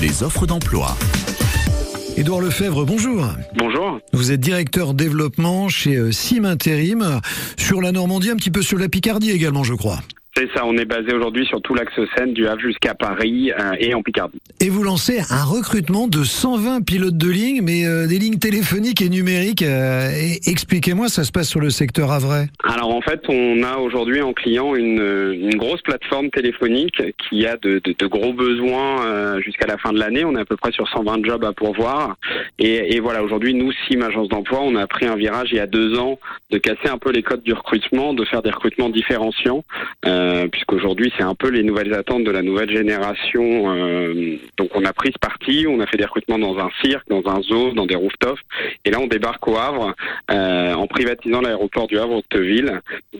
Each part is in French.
les offres d'emploi. Édouard Lefebvre, bonjour. Bonjour. Vous êtes directeur développement chez euh, Sim Intérim, sur la Normandie, un petit peu sur la Picardie également, je crois. C'est ça, on est basé aujourd'hui sur tout l'axe Seine, du Havre jusqu'à Paris euh, et en Picardie. Et vous lancez un recrutement de 120 pilotes de ligne, mais euh, des lignes téléphoniques et numériques. euh, Expliquez-moi, ça se passe sur le secteur Havrais. En fait, on a aujourd'hui en client une, une grosse plateforme téléphonique qui a de, de- de gros besoins euh, jusqu'à la fin de l'année. On est à peu près sur 120 jobs à pourvoir. Et, et voilà, aujourd'hui, nous, SIM Agence d'emploi, on a pris un virage il y a deux ans de casser un peu les codes du recrutement, de faire des recrutements différenciants, euh, puisqu'aujourd'hui, c'est un peu les nouvelles attentes de la nouvelle génération. euh, donc on a pris ce parti, on a fait des recrutements dans un cirque, dans un zoo, dans des rooftops. Et là, on débarque au Havre euh, en privatisant l'aéroport du Havre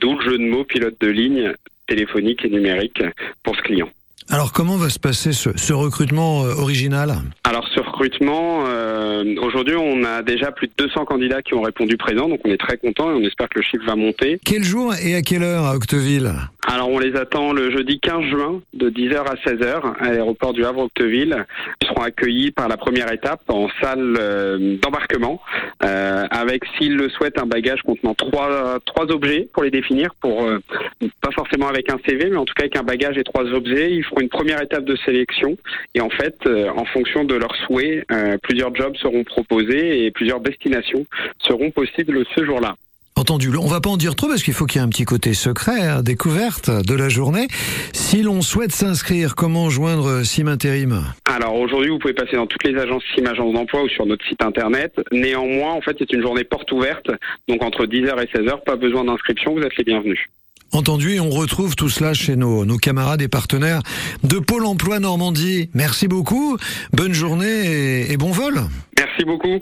D'où le jeu de mots pilote de ligne téléphonique et numérique pour ce client. Alors comment va se passer ce, ce recrutement euh, original? Alors ce recrutement, euh, aujourd'hui on a déjà plus de 200 candidats qui ont répondu présent, donc on est très content et on espère que le chiffre va monter. Quel jour et à quelle heure à Octeville? Alors on les attend le jeudi 15 juin de 10h à 16h à l'aéroport du Havre Octeville. Ils seront accueillis par la première étape en salle euh, d'embarquement euh, avec s'ils le souhaitent un bagage contenant trois trois objets pour les définir pour euh, pas forcément avec un CV mais en tout cas avec un bagage et trois objets. Ils feront une première étape de sélection et en fait en fonction de leurs souhaits plusieurs jobs seront proposés et plusieurs destinations seront possibles ce jour-là. Entendu. On va pas en dire trop parce qu'il faut qu'il y ait un petit côté secret, hein, découverte de la journée. Si l'on souhaite s'inscrire, comment joindre Sim Intérim? Alors aujourd'hui, vous pouvez passer dans toutes les agences SIM Agence d'emploi ou sur notre site internet. Néanmoins, en fait, c'est une journée porte ouverte. Donc entre 10h et 16h, pas besoin d'inscription, vous êtes les bienvenus. Entendu, et on retrouve tout cela chez nos, nos camarades et partenaires de Pôle Emploi Normandie. Merci beaucoup, bonne journée et- et bon vol. Merci beaucoup.